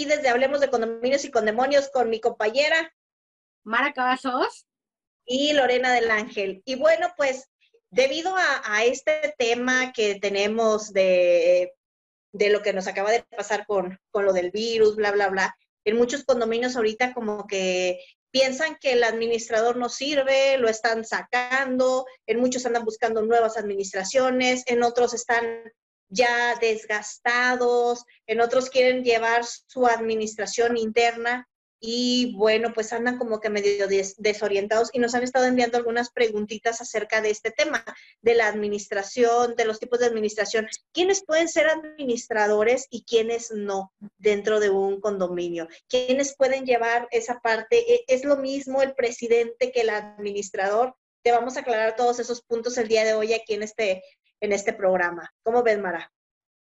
aquí desde Hablemos de Condominios y Condemonios con mi compañera Mara Cavazos y Lorena del Ángel. Y bueno, pues debido a, este tema que tenemos de, de, lo que nos acaba de pasar con, con lo del virus, bla, bla, bla, en muchos condominios ahorita como que piensan que el administrador no sirve, lo están sacando, en muchos andan buscando nuevas administraciones, en otros están ya desgastados, en otros quieren llevar su administración interna y bueno, pues andan como que medio desorientados y nos han estado enviando algunas preguntitas acerca de este tema, de la administración, de los tipos de administración. ¿Quiénes pueden ser administradores y quiénes no dentro de un condominio? ¿Quiénes pueden llevar esa parte? ¿E-, ¿Es lo mismo el presidente que el administrador? Te vamos a aclarar todos esos puntos el día de hoy aquí en este, en este programa. ¿Cómo ves, Mara?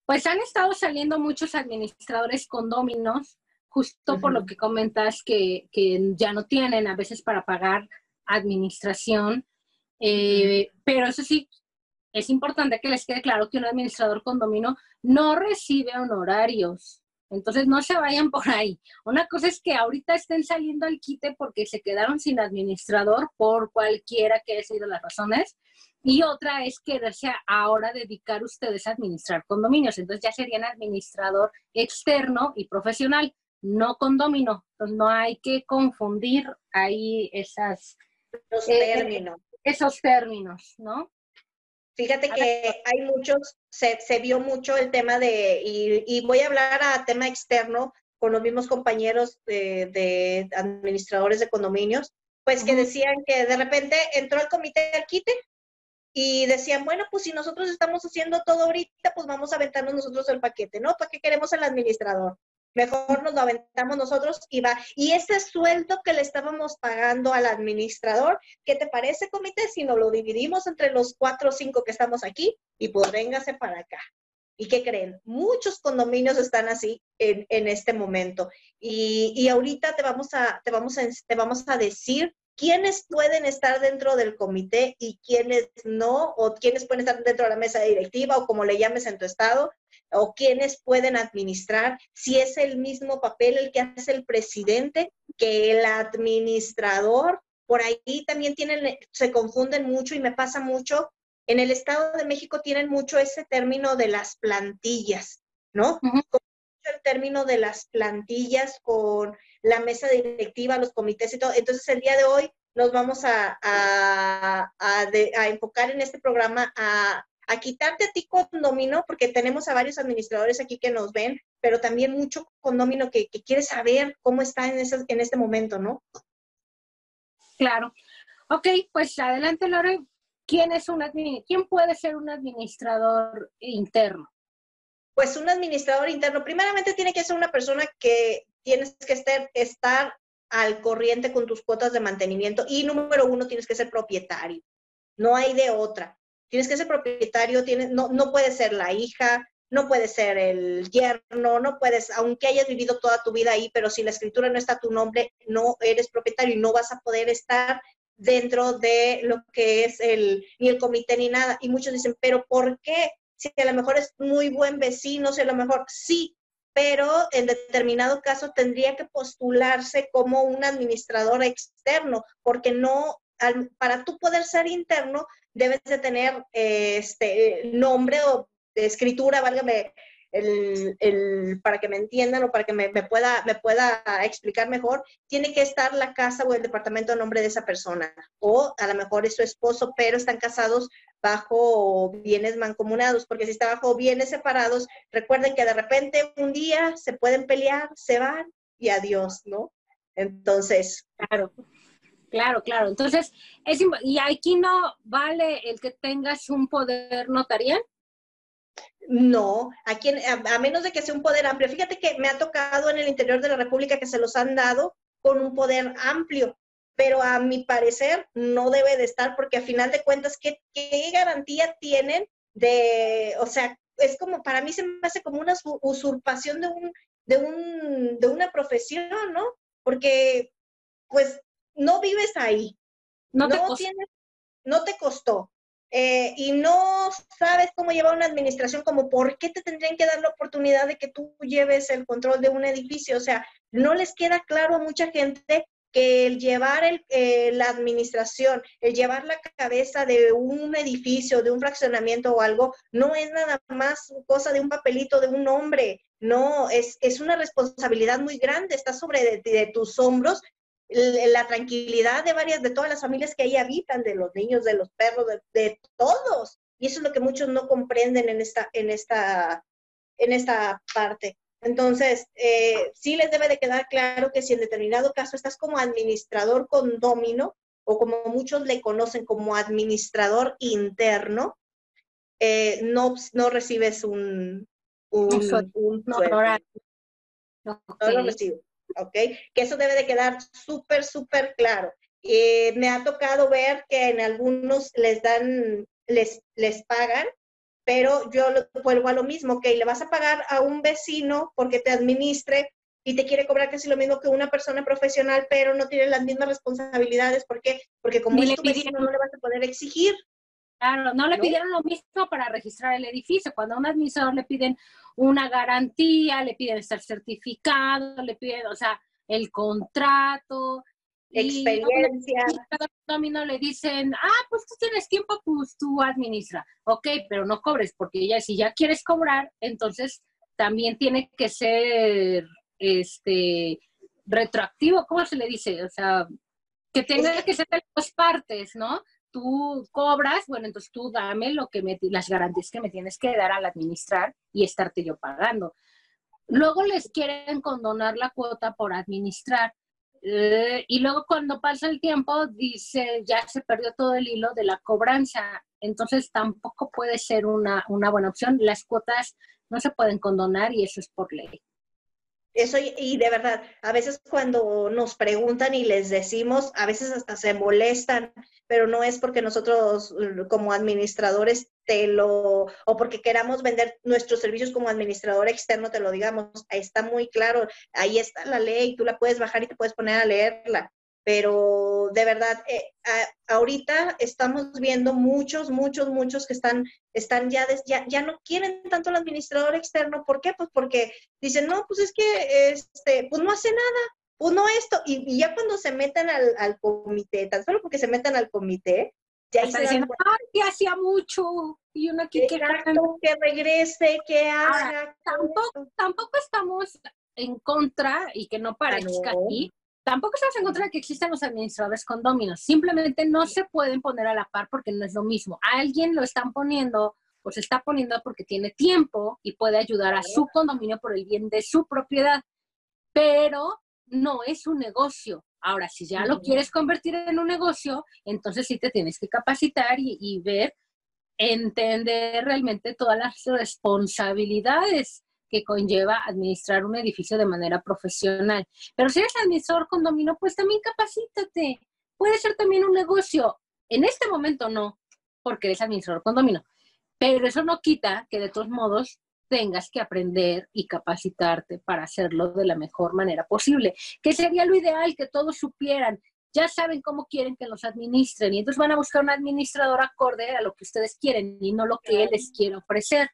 Pues han estado saliendo muchos administradores condóminos justo por lo que comentas que, ya no tienen a veces para pagar administración, eh, pero eso sí, es importante que les quede claro que un administrador condomino no recibe honorarios. Entonces no se vayan por ahí. Una cosa es que ahorita estén saliendo al quite porque se quedaron sin administrador por cualquiera que haya sido las razones. Y otra es quererse ahora dedicar ustedes a administrar condominios. Entonces ya serían administrador externo y profesional no condomino. Entonces no hay que confundir ahí esas, Los eh, términos. esos términos, ¿no? Fíjate que hay muchos, se, vio mucho el tema de, y, voy a hablar a tema externo con los mismos compañeros de, administradores de condominios, pues que decían que de repente entró el comité de quite y decían, bueno, pues si nosotros estamos haciendo todo ahorita, pues vamos a aventarnos nosotros el paquete, ¿no? ¿Para qué queremos el administrador? Mejor nos lo aventamos nosotros y va. Y ese sueldo que le estábamos pagando al administrador, ¿qué te parece, comité? Si nos lo dividimos entre los cuatro o cinco que estamos aquí y pues véngase para acá. ¿Y qué creen? Muchos condominios están así en, en este momento. Y, y, ahorita te vamos, a, te, vamos a, te vamos a decir quiénes pueden estar dentro del comité y quiénes no, o quiénes pueden estar dentro de la mesa directiva o como le llames en tu estado, o quiénes pueden administrar, si es el mismo papel el que hace el presidente que el administrador. Por ahí también tienen, se confunden mucho y me pasa mucho. En el Estado de México tienen mucho ese término de las plantillas, ¿no? El término de las plantillas con la mesa directiva, los comités y todo. Entonces, el día de hoy nos vamos a, enfocar en este programa a quitarte a ti condomino, porque tenemos a varios administradores aquí que nos ven, pero también mucho condomino que, que quiere saber cómo está en, en este momento, ¿no? Claro. Ok, pues adelante, Lore. ¿Quién, es un ¿Quién puede ser un administrador interno? Pues un administrador interno, primeramente tiene que ser una persona que tienes que estar, al corriente con tus cuotas de mantenimiento y número uno, tienes que ser propietario. No hay de otra tienes que ser propietario, tienes, no, no puede ser la hija, no puede ser el yerno, no puedes, aunque hayas vivido toda tu vida ahí, pero si la escritura no está a tu nombre, no eres propietario y no vas a poder estar dentro de lo que es el, ni el comité ni nada. Y muchos dicen, pero ¿por qué? Si a lo mejor es muy buen vecino, si a lo mejor sí, pero en determinado caso tendría que postularse como un administrador externo, porque no, para tú poder ser interno, debes de tener eh, este nombre o escritura, válgame, el, para que me entiendan o para que me, pueda, me pueda explicar mejor, tiene que estar la casa o el departamento a nombre de esa persona. O a lo mejor es su esposo, pero están casados bajo bienes mancomunados, porque si está bajo bienes separados, recuerden que de repente un día se pueden pelear, se van y adiós, ¿no? Entonces, claro. Claro, claro. Entonces, es, ¿y aquí no vale el que tengas un poder notarial? No, aquí, a, menos de que sea un poder amplio. Fíjate que me ha tocado en el interior de la República que se los han dado con un poder amplio, pero a mi parecer no debe de estar porque a final de cuentas, ¿qué, qué garantía tienen de, o sea, es como, para mí se me hace como una usurpación de, un, de, un, de una profesión, ¿no? Porque, pues, no vives ahí. No, te, costó. no te costó. eh, y no sabes cómo llevar una administración, como por qué te tendrían que dar la oportunidad de que tú lleves el control de un edificio. O sea, no les queda claro a mucha gente que el llevar el, eh, la administración, el llevar la cabeza de un edificio, de un fraccionamiento o algo, no es nada más cosa de un papelito de un hombre, no, es, es una responsabilidad muy grande, está sobre de tus hombros la tranquilidad de varias, de todas las familias que ahí habitan, de los niños, de los perros, de, todos. Y eso es lo que muchos no comprenden en esta, en esta, en esta parte. Entonces, eh, sí les debe de quedar claro que si en determinado caso estás como administrador condómino, o como muchos le conocen como administrador interno, eh, no, no recibes un, un, un, no, no, lo recibes. ¿ok? Que eso debe de quedar súper, súper claro. Eh, me ha tocado ver que en algunos les dan, les, les pagan, pero yo vuelvo a lo mismo, que le vas a pagar a un vecino porque te administre y te quiere cobrar casi lo mismo que una persona profesional, pero no tiene las mismas responsabilidades. ¿Por qué? Porque como es tu vecino no le vas a poder exigir. Claro, no le pidieron lo mismo para registrar el edificio. Cuando a un administrador le piden una garantía, le piden estar certificado, le piden, o sea, el contrato. Experiencia. Y no le dicen, ah, pues tú tienes tiempo, pues tú administra. Ok, pero no cobres, porque ya si ya quieres cobrar, entonces también tiene que ser este retroactivo, ¿cómo se le dice? O sea, que tenga que ser de dos partes, ¿no? tú cobras, bueno, entonces tú dame lo que me, las garantías que me tienes que dar al administrar y estarte yo pagando. Luego les quieren condonar la cuota por administrar. Eh, y luego cuando pasa el tiempo, dice, ya se perdió todo el hilo de la cobranza. Entonces tampoco puede ser una, una buena opción. Las cuotas no se pueden condonar y eso es por ley. Eso y, de verdad, a veces cuando nos preguntan y les decimos, a veces hasta se molestan, pero no es porque nosotros como administradores lo, o porque queramos vender nuestros servicios como administrador externo, te lo digamos, está muy claro, ahí está la ley, tú la puedes bajar y te puedes poner a leerla pero de verdad, eh, ahorita estamos viendo muchos, muchos, muchos que están, están ya, ya, ya, no quieren tanto el administrador externo. ¿Por qué? Pues porque dicen, no, pues es que, este, pues no hace nada, pues no esto. Y, ya cuando se metan al, al, comité, tan solo porque se metan al comité, ya dicen, ay, que hacía mucho, y uno aquí que, que regrese, que haga. tampoco, tampoco estamos en contra, y que no parezca aquí, Tampoco estamos en contra de que existan los administradores condóminos, simplemente no se pueden poner a la par porque no es lo mismo. alguien lo están poniendo pues se está poniendo porque tiene tiempo y puede ayudar a su condominio por el bien de su propiedad, pero no es un negocio. Ahora, si ya lo quieres convertir en un negocio, entonces sí te tienes que capacitar y, y ver, entender realmente todas las responsabilidades que conlleva administrar un edificio de manera profesional. Pero si eres administrador condominio, pues también capacítate. Puede ser también un negocio. En este momento no, porque eres administrador condominio. Pero eso no quita que de todos modos tengas que aprender y capacitarte para hacerlo de la mejor manera posible. Que sería lo ideal que todos supieran. Ya saben cómo quieren que los administren y entonces van a buscar un administrador acorde a lo que ustedes quieren y no lo que él les quiere ofrecer.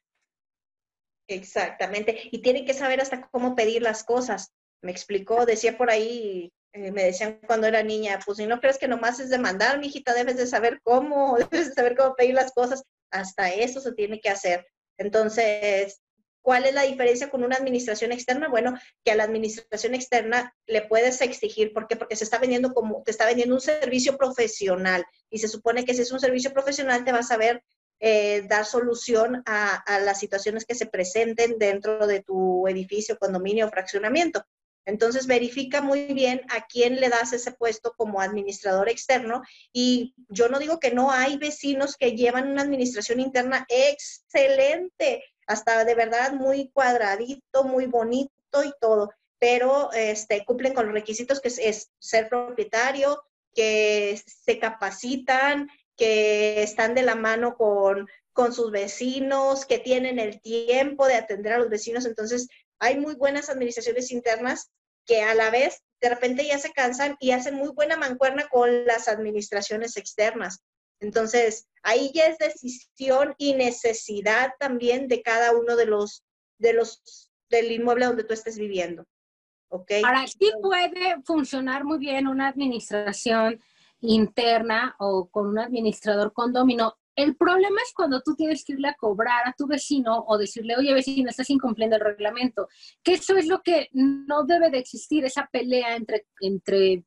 Exactamente. Y tienen que saber hasta cómo pedir las cosas. Me explicó, decía por ahí, eh, me decían cuando era niña, pues si no crees que nomás es demandar, mijita, debes de saber cómo, debes de saber cómo pedir las cosas. Hasta eso se tiene que hacer. Entonces, ¿cuál es la diferencia con una administración externa? Bueno, que a la administración externa le puedes exigir, ¿por qué? Porque se está vendiendo como, te está vendiendo un servicio profesional y se supone que si es un servicio profesional te vas a ver eh, dar solución a, las situaciones que se presenten dentro de tu edificio, condominio o fraccionamiento. Entonces, verifica muy bien a quién le das ese puesto como administrador externo. Y yo no digo que no hay vecinos que llevan una administración interna excelente, hasta de verdad muy cuadradito, muy bonito y todo, pero este, cumplen con los requisitos que es ser propietario, que se capacitan, que están de la mano con, con sus vecinos, que tienen el tiempo de atender a los vecinos. Entonces, hay muy buenas administraciones internas que a la vez de repente ya se cansan y hacen muy buena mancuerna con las administraciones externas. Entonces, ahí ya es decisión y necesidad también de cada uno de los, de los, del inmueble donde tú estés viviendo. ¿Ok? Ahora, sí puede funcionar muy bien una administración interna o con un administrador condomino. El problema es cuando tú tienes que irle a cobrar a tu vecino o decirle, oye vecino, estás incumpliendo el reglamento. Que eso es lo que no debe de existir, esa pelea entre, entre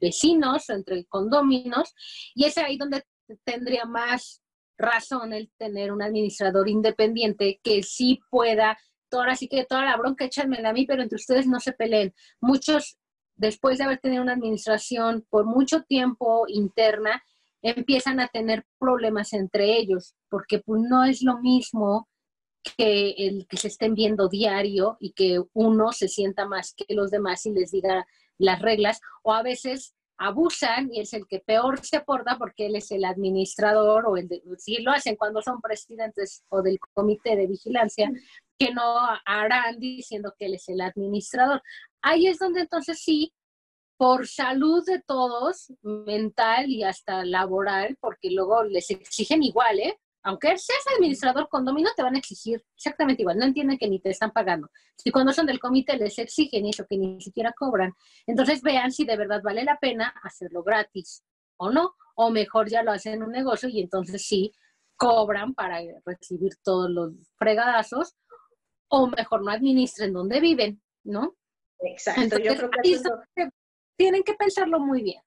vecinos, entre condóminos, y es ahí donde tendría más razón el tener un administrador independiente que sí pueda, ahora sí que toda la bronca échanmela a mí, pero entre ustedes no se peleen. Muchos, después de haber tenido una administración por mucho tiempo interna, empiezan a tener problemas entre ellos, porque pues no es lo mismo que el que se estén viendo diario y que uno se sienta más que los demás y les diga las reglas, o a veces abusan y es el que peor se porta porque él es el administrador o el de, si lo hacen cuando son presidentes o del comité de vigilancia, que no harán diciendo que él es el administrador. Ahí es donde entonces sí, por salud de todos, mental y hasta laboral, porque luego les exigen igual, ¿eh? Aunque seas administrador condominio, te van a exigir exactamente igual. No entienden que ni te están pagando. Si cuando son del comité les exigen eso que ni siquiera cobran, entonces vean si de verdad vale la pena hacerlo gratis o no. O mejor ya lo hacen en un negocio y entonces sí cobran para recibir todos los fregadazos. O mejor no administren donde viven, ¿no? Exacto. Yo creo que tienen que pensarlo muy bien.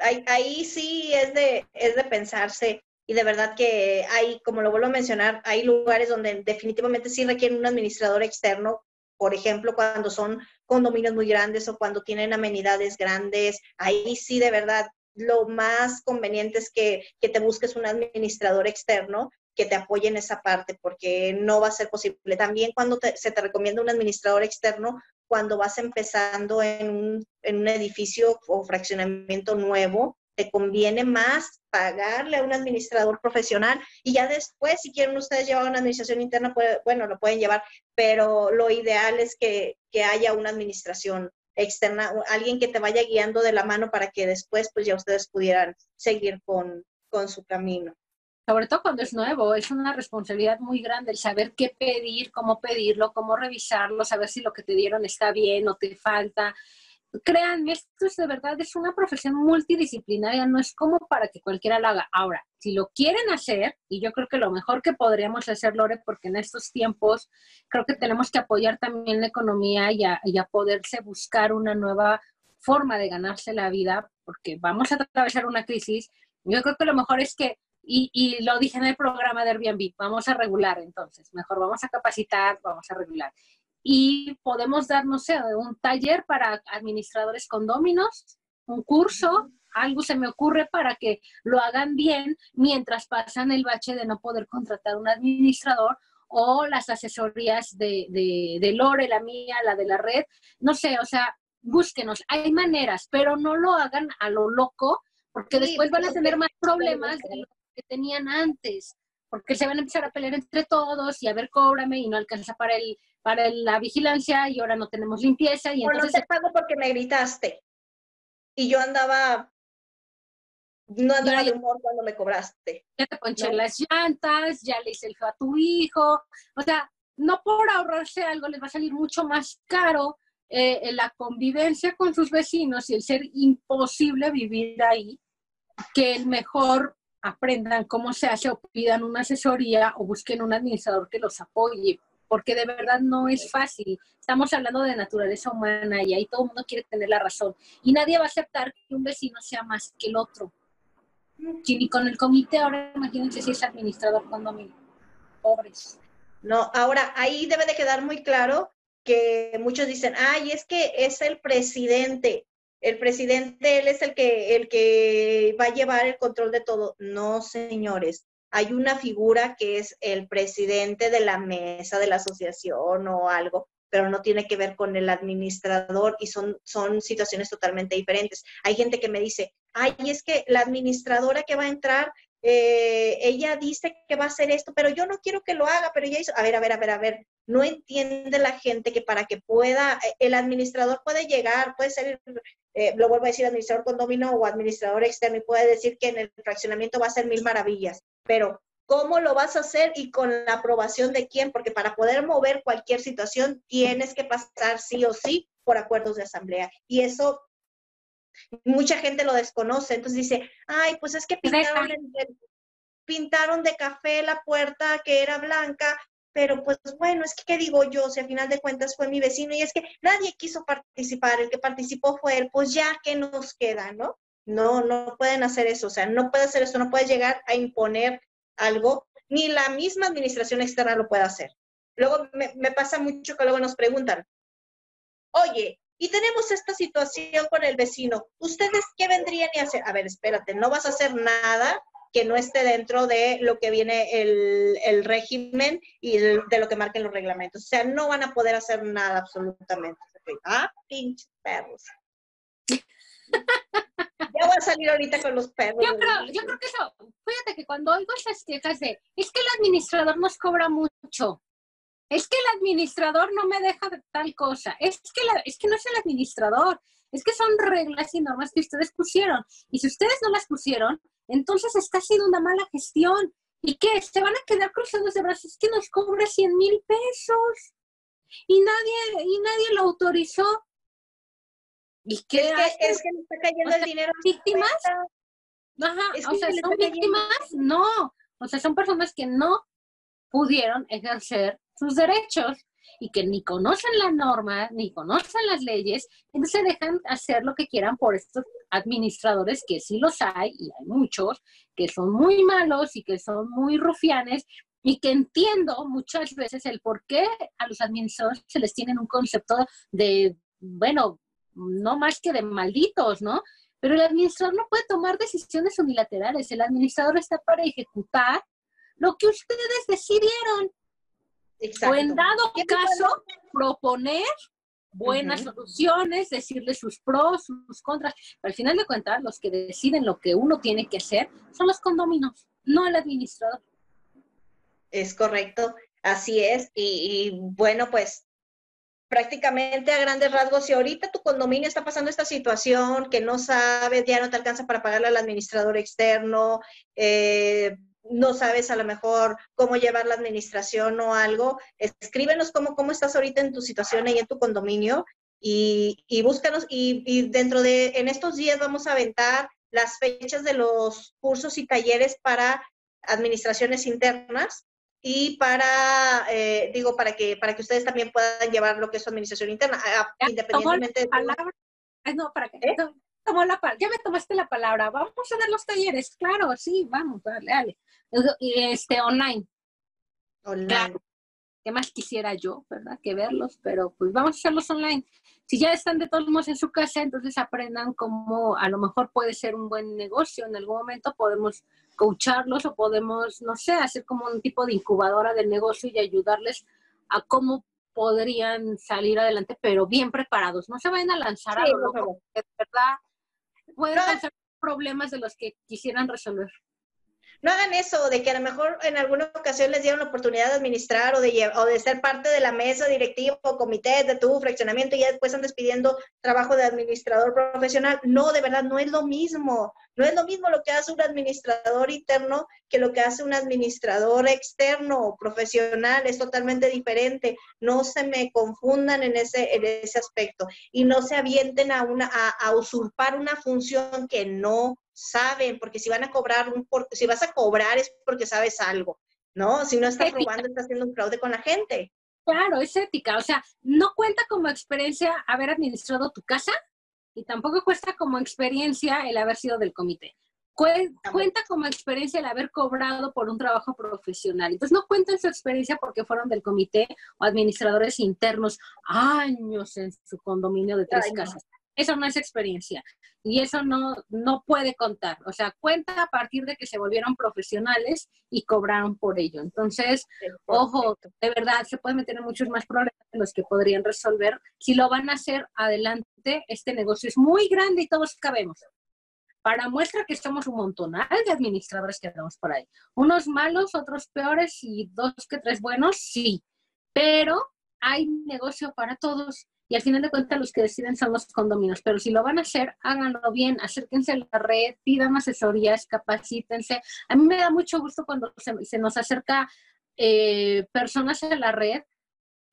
Ahí, ahí sí es de, es de pensarse y de verdad que hay, como lo vuelvo a mencionar, hay lugares donde definitivamente sí requieren un administrador externo, por ejemplo, cuando son condominios muy grandes o cuando tienen amenidades grandes, ahí sí de verdad lo más conveniente es que, te busques un administrador externo que te apoye en esa parte, porque no va a ser posible. También cuando se te recomienda un administrador externo, cuando vas empezando en un, en un edificio o fraccionamiento nuevo, te conviene más pagarle a un administrador profesional y ya después, si quieren ustedes llevar una administración interna, bueno, lo pueden llevar, pero lo ideal es que, haya una administración externa, alguien que te vaya guiando de la mano para que después pues ya ustedes pudieran seguir con, con su camino. Sobre todo cuando es nuevo, es una responsabilidad muy grande el saber qué pedir, cómo pedirlo, cómo revisarlo, saber si lo que te dieron está bien o te falta créanme, esto es de verdad, es una profesión multidisciplinaria, no es como para que cualquiera lo haga. Ahora, si lo quieren hacer, y yo creo que lo mejor que podríamos hacer, Lore, porque en estos tiempos creo que tenemos que apoyar también la economía y a, y a poderse buscar una nueva forma de ganarse la vida, porque vamos a atravesar una crisis. Yo creo que lo mejor es que y, y, lo dije en el programa de Airbnb, vamos a regular entonces, mejor vamos a capacitar, vamos a regular y podemos dar, no sé, un taller para administradores condóminos, un curso, algo se me ocurre para que lo hagan bien mientras pasan el bache de no poder contratar un administrador o las asesorías de, de, Lore, la mía, la de la red, no sé, o sea, búsquenos, hay maneras, pero no lo hagan a lo loco, porque después van a tener más problemas de lo que tenían antes, porque se van a empezar a pelear entre todos y a ver, cóbrame y no alcanza para el para la vigilancia y ahora no tenemos limpieza. Y entonces... no te pago porque me gritaste. Y yo andaba, no andaba de humor cuando me cobraste. Ya te ponché las llantas, ya le hice el feo a tu hijo. O sea, no por ahorrarse algo les va a salir mucho más caro eh, la convivencia con sus vecinos y el ser imposible vivir ahí, que el mejor aprendan cómo se hace o pidan una asesoría o busquen un administrador que los apoye porque de verdad no es fácil. Estamos hablando de naturaleza humana y ahí todo el mundo quiere tener la razón. Y nadie va a aceptar que un vecino sea más que el otro. Y con el comité, ahora imagínense si es administrador condominio. Pobres. No, ahora ahí debe de quedar muy claro que muchos dicen, ay, es que es el presidente. El presidente, él es el que, el que va a llevar el control de todo. No, señores hay una figura que es el presidente de la mesa de la asociación o algo, pero no tiene que ver con el administrador y son, son situaciones totalmente diferentes. Hay gente que me dice, ay, es que la administradora que va a entrar eh, ella dice que va a hacer esto, pero yo no quiero que lo haga, pero ella hizo, a ver, a ver, a ver, a ver, no entiende la gente que para que pueda, eh, el administrador puede llegar, puede ser, eh, lo vuelvo a decir, administrador condomino o administrador externo y puede decir que en el fraccionamiento va a ser mil maravillas, pero ¿cómo lo vas a hacer y con la aprobación de quién? Porque para poder mover cualquier situación tienes que pasar sí o sí por acuerdos de asamblea. Y eso mucha gente lo desconoce, entonces dice, ay, pues es que pintaron, pintaron de café la puerta que era blanca, pero pues bueno, es que ¿qué digo yo? Si al final de cuentas fue mi vecino y es que nadie quiso participar, el que participó fue él, pues ya, ¿qué nos queda, no? No, no pueden hacer eso, o sea, no puede hacer eso, no puede llegar a imponer algo, ni la misma administración externa lo puede hacer. Luego me, me pasa mucho que luego nos preguntan, oye, y tenemos esta situación con el vecino. ¿Ustedes qué vendrían a hacer? A ver, espérate, no vas a hacer nada que no esté dentro de lo que viene el, régimen y de lo que marquen los reglamentos. O sea, no van a poder hacer nada absolutamente. Ah, pinches perros. ya voy a salir ahorita con los perros. Yo creo, yo creo que eso, fíjate que cuando oigo esas quejas de, es que el administrador nos cobra mucho, es que el administrador no me deja de tal cosa, es que, es que no es el administrador, es que son reglas y normas que ustedes pusieron. Y si ustedes no las pusieron, entonces está haciendo una mala gestión. ¿Y qué? ¿Se van a quedar cruzados de brazos? Es que nos cobra 100 mil pesos. Y nadie, y nadie lo autorizó. ¿Y qué? Es que, es que está cayendo el dinero. ¿Víctimas? Ajá, o sea, ¿son víctimas? No. O sea, son personas que no pudieron ejercer sus derechos y que ni conocen la norma, ni conocen las leyes, entonces dejan hacer lo que quieran por estos administradores, que sí los hay, y hay muchos, que son muy malos y que son muy rufianes, y que entiendo muchas veces el por qué a los administradores se les tiene un concepto de, bueno, no más que de malditos, ¿no? Pero el administrador no puede tomar decisiones unilaterales, el administrador está para ejecutar lo que ustedes decidieron. O en dado caso, proponer buenas soluciones, decirle sus pros, sus contras. Pero al final de cuentas, los que deciden lo que uno tiene que hacer son los condominios, no el administrador. Es correcto, así es. Y, y, bueno, pues prácticamente a grandes rasgos, si ahorita tu condominio está pasando esta situación que no sabes, ya no te alcanza para pagarle al administrador externo, eh, no sabes a lo mejor cómo llevar la administración o algo, escríbenos cómo, cómo estás ahorita en tu situación ahí en tu condominio y, y búscanos y, y, dentro de, en estos días vamos a aventar las fechas de los cursos y talleres para administraciones internas y para, eh, digo, para que, para que ustedes también puedan llevar lo que es su administración interna, independientemente de... no, para. ¿Eh? La, ya me tomaste la palabra, vamos a dar los talleres, claro, sí, vamos, dale, dale. Este, online. Online. ¿Qué más quisiera yo, verdad? Que verlos, pero pues vamos a hacerlos online. Si ya están de todos modos en su casa, entonces aprendan cómo a lo mejor puede ser un buen negocio. En algún momento podemos coacharlos o podemos, no sé, hacer como un tipo de incubadora del negocio y ayudarles a cómo podrían salir adelante, pero bien preparados. No se vayan a lanzar a lo loco, de verdad pueden ser problemas de los que quisieran resolver no hagan eso, de que a lo mejor en alguna ocasión les dieron la oportunidad de administrar o de, o de ser parte de la mesa directiva o comité de tu fraccionamiento y ya después están despidiendo trabajo de administrador profesional. No, de verdad, no es lo mismo. No es lo mismo lo que hace un administrador interno que lo que hace un administrador externo o profesional. Es totalmente diferente. No se me confundan en ese, ese aspecto y no se avienten a, una, a usurpar una función que no saben, porque si van a cobrar un, si vas a cobrar es porque sabes algo, ¿no? Si no estás robando, estás haciendo un fraude con la gente. Claro, es ética, o sea, no cuenta como experiencia haber administrado tu casa y tampoco cuesta como experiencia el haber sido del comité. Cuenta como experiencia el haber cobrado por un trabajo profesional. Entonces no cuenta su experiencia porque fueron del comité o administradores internos años en su condominio de tres casas. Eso no es experiencia y eso no, no puede contar. O sea, cuenta a partir de que se volvieron profesionales y cobraron por ello. Entonces, ojo, de verdad, se pueden meter en muchos más problemas de los que podrían resolver. Si lo van a hacer adelante, este negocio es muy grande y todos cabemos. para muestra que somos un montonal de administradores que tenemos por ahí. Unos malos, otros peores y dos que tres buenos, sí. Pero hay negocio para todos y al final de cuentas los que deciden son los condominios. Pero si lo van a hacer, háganlo bien, acérquense a la red, pidan asesorías, capacítense. A mí me da mucho gusto cuando se, nos acerca eh, personas a la red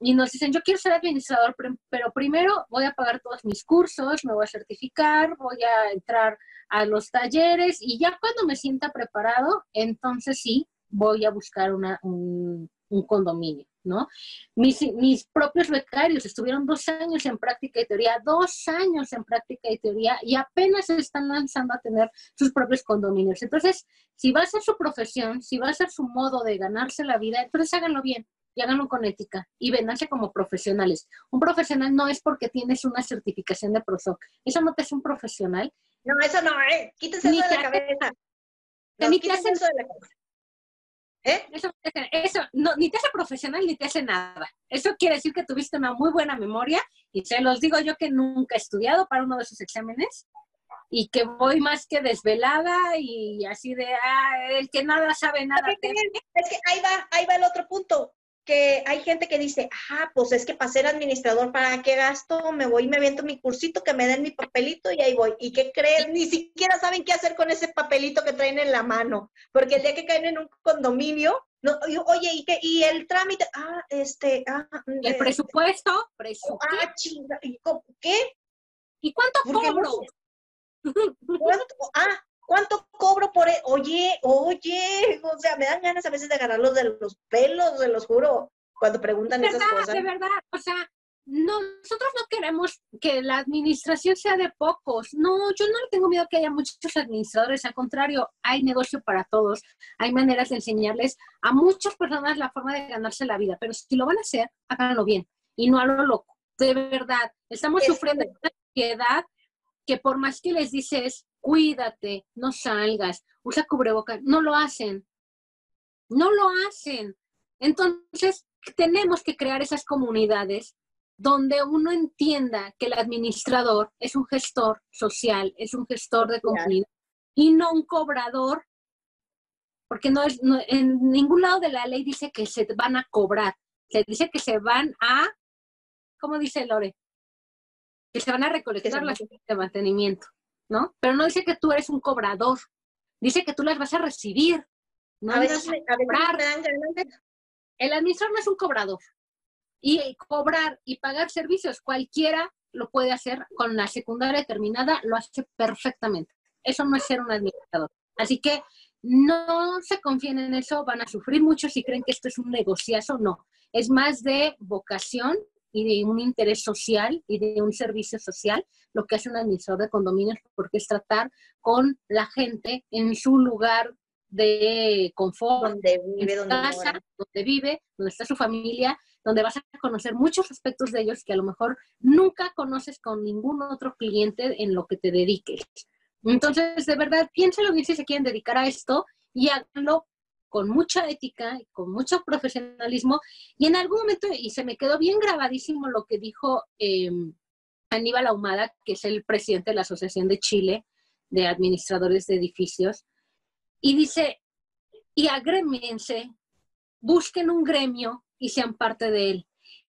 y nos dicen, yo quiero ser administrador, pero primero voy a pagar todos mis cursos, me voy a certificar, voy a entrar a los talleres y ya cuando me sienta preparado, entonces sí, voy a buscar una, un condominio. ¿No? Mis, mis propios becarios estuvieron dos años en práctica y teoría, dos años en práctica y teoría y apenas están lanzando a tener sus propios condominios. Entonces, si va a ser su profesión, si va a ser su modo de ganarse la vida, entonces háganlo bien y háganlo con ética y véndanse como profesionales. Un profesional no es porque tienes una certificación de ProSoc. Eso no te hace un profesional. No, eso no, eh. Eso de la cabeza. ni te hacen, de la cabeza. ¿Eh? Eso, eso no, ni te hace profesional ni te hace nada. Eso quiere decir que tuviste una muy buena memoria y se los digo yo que nunca he estudiado para uno de esos exámenes y que voy más que desvelada y así de, ah, el que nada sabe nada. Es que ahí va, ahí va el otro punto que hay gente que dice, ah, pues es que para ser administrador, ¿para qué gasto? Me voy y me aviento mi cursito, que me den mi papelito y ahí voy. ¿Y qué creen? Ni siquiera saben qué hacer con ese papelito que traen en la mano, porque el día que caen en un condominio, no, oye, ¿y, qué, y el trámite? Ah, este, ah, el eh, presupuesto, presupuesto. Ah, chinga, ¿qué? ¿Y cuánto cobro? ¿Cuánto? Ah, ¿Cuánto cobro por él? E-? Oye, oye, o sea, me dan ganas a veces de agarrarlos de los pelos, se los juro, cuando preguntan esas cosas. De verdad, o sea, no, nosotros no queremos que la administración sea de pocos. No, yo no le tengo miedo que haya muchos administradores. Al contrario, hay negocio para todos. Hay maneras de enseñarles a muchas personas la forma de ganarse la vida. Pero si lo van a hacer, háganlo bien y no a lo loco. De verdad, estamos sufriendo una sociedad que por más que les dices, cuídate, no salgas, usa cubrebocas, no lo hacen. No lo hacen. Entonces, tenemos que crear esas comunidades donde uno entienda que el administrador es un gestor social, es un gestor de comunidad y no un cobrador, porque no es, en ningún lado de la ley dice que se van a cobrar, se dice que se van a, ¿cómo dice Lore? Que se van a recolectar las de mantenimiento. ¿No? Pero no dice que tú eres un cobrador, dice que tú las vas a recibir. No a veces, El administrador no es un cobrador. Y cobrar y pagar servicios, cualquiera lo puede hacer con la secundaria terminada, lo hace perfectamente. Eso no es ser un administrador. Así que no se confíen en eso, van a sufrir mucho si creen que esto es un negociazo, no. Es más de vocación y de un interés social y de un servicio social, lo que hace un administrador de condominios, porque es tratar con la gente en su lugar de confort, donde vive, donde casa, donde vive, donde está su familia, donde vas a conocer muchos aspectos de ellos que a lo mejor nunca conoces con ningún otro cliente en lo que te dediques. Entonces, de verdad, piénselo bien si se quieren dedicar a esto y háganlo con mucha ética con mucho profesionalismo. Y en algún momento, y se me quedó bien grabadísimo lo que dijo eh, Aníbal Ahumada, que es el presidente de la Asociación de Chile de Administradores de Edificios, y dice, y agremiense, busquen un gremio y sean parte de él.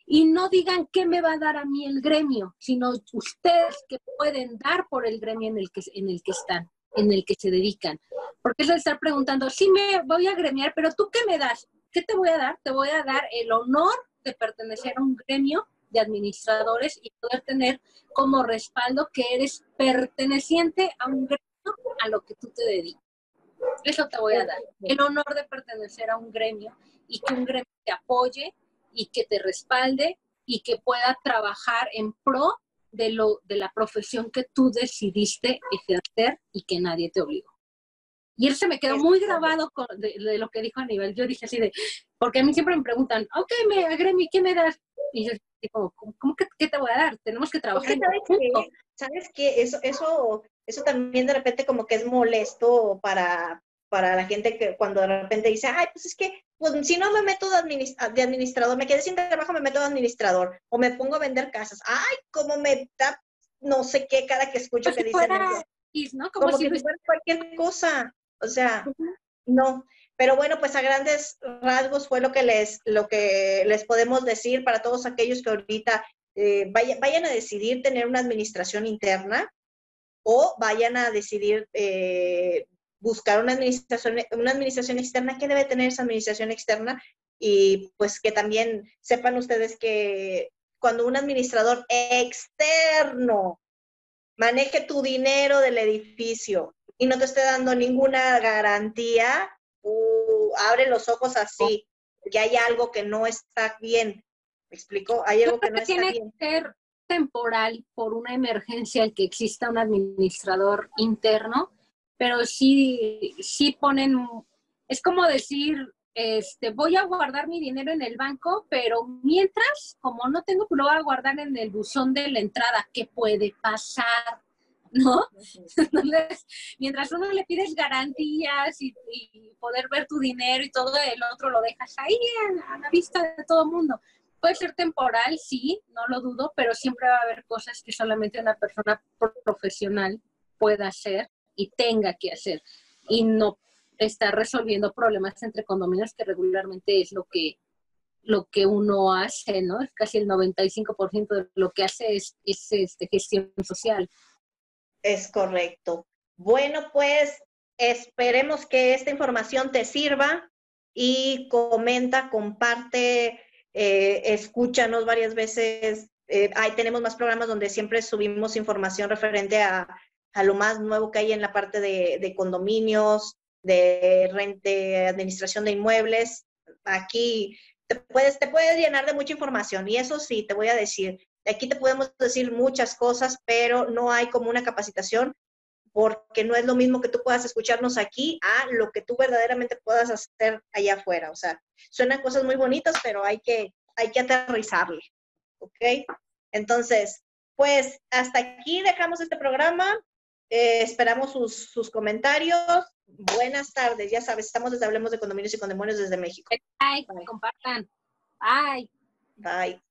Y no digan qué me va a dar a mí el gremio, sino ustedes que pueden dar por el gremio en el que, en el que están en el que se dedican. Porque eso de estar preguntando, sí me voy a gremiar, pero tú qué me das? ¿Qué te voy a dar? Te voy a dar el honor de pertenecer a un gremio de administradores y poder tener como respaldo que eres perteneciente a un gremio a lo que tú te dedicas. Eso te voy a dar. El honor de pertenecer a un gremio y que un gremio te apoye y que te respalde y que pueda trabajar en pro de, lo, de la profesión que tú decidiste ejercer y que nadie te obligó. Y él se me quedó muy grabado de, lo que dijo a nivel. Yo dije así de, porque a mí siempre me preguntan, ok, me agremi, ¿qué me das? Y yo digo, ¿cómo, que qué te voy a dar? Tenemos que trabajar en ¿sabes que, ¿Sabes qué? Eso, eso, eso también de repente como que es molesto para, para la gente que cuando de repente dice, ay, pues es que pues, si no me meto de, administrador, me quedé sin trabajo, me meto de administrador o me pongo a vender casas. Ay, cómo me da no sé qué cada que escucho que dicen ¿no? Como, si, fuera cualquier cosa. O sea, no. Pero bueno, pues a grandes rasgos fue lo que les, lo que les podemos decir para todos aquellos que ahorita eh, vayan a decidir tener una administración interna o vayan a decidir eh, buscar una administración, una administración externa. ¿Qué debe tener esa administración externa? Y pues que también sepan ustedes que cuando un administrador externo maneje tu dinero del edificio y no te esté dando ninguna garantía, uh, abre los ojos así, que hay algo que no está bien. ¿Me explico? Hay algo que no está bien. que ser temporal por una emergencia el que exista un administrador interno, pero sí, sí ponen, es como decir, este, voy a guardar mi dinero en el banco, pero mientras, como no tengo, lo voy a guardar en el buzón de la entrada. ¿Qué puede pasar? ¿No? Entonces, mientras uno le pides garantías y, poder ver tu dinero y todo, el otro lo dejas ahí a, la vista de todo el mundo. Puede ser temporal, sí, no lo dudo, pero siempre va a haber cosas que solamente una persona profesional pueda hacer y tenga que hacer. Y no está resolviendo problemas entre condominios que regularmente es lo que lo que uno hace, ¿no? Casi el 95% de lo que hace es, es este, gestión social. Es correcto. Bueno, pues esperemos que esta información te sirva y comenta, comparte, eh, escúchanos varias veces. Eh, ahí tenemos más programas donde siempre subimos información referente a, a, lo más nuevo que hay en la parte de, de condominios, de, renta, administración de inmuebles. Aquí te puedes, te puedes llenar de mucha información y eso sí, te voy a decir, aquí te podemos decir muchas cosas, pero no hay como una capacitación porque no es lo mismo que tú puedas escucharnos aquí a lo que tú verdaderamente puedas hacer allá afuera. O sea, suenan cosas muy bonitas, pero hay que, hay que aterrizarle. ¿Ok? Entonces, pues hasta aquí dejamos este programa. Eh, esperamos sus, sus comentarios. Buenas tardes, ya sabes, estamos desde Hablemos de Condominios y Condemonios desde México. Bye, compartan. Bye. Bye.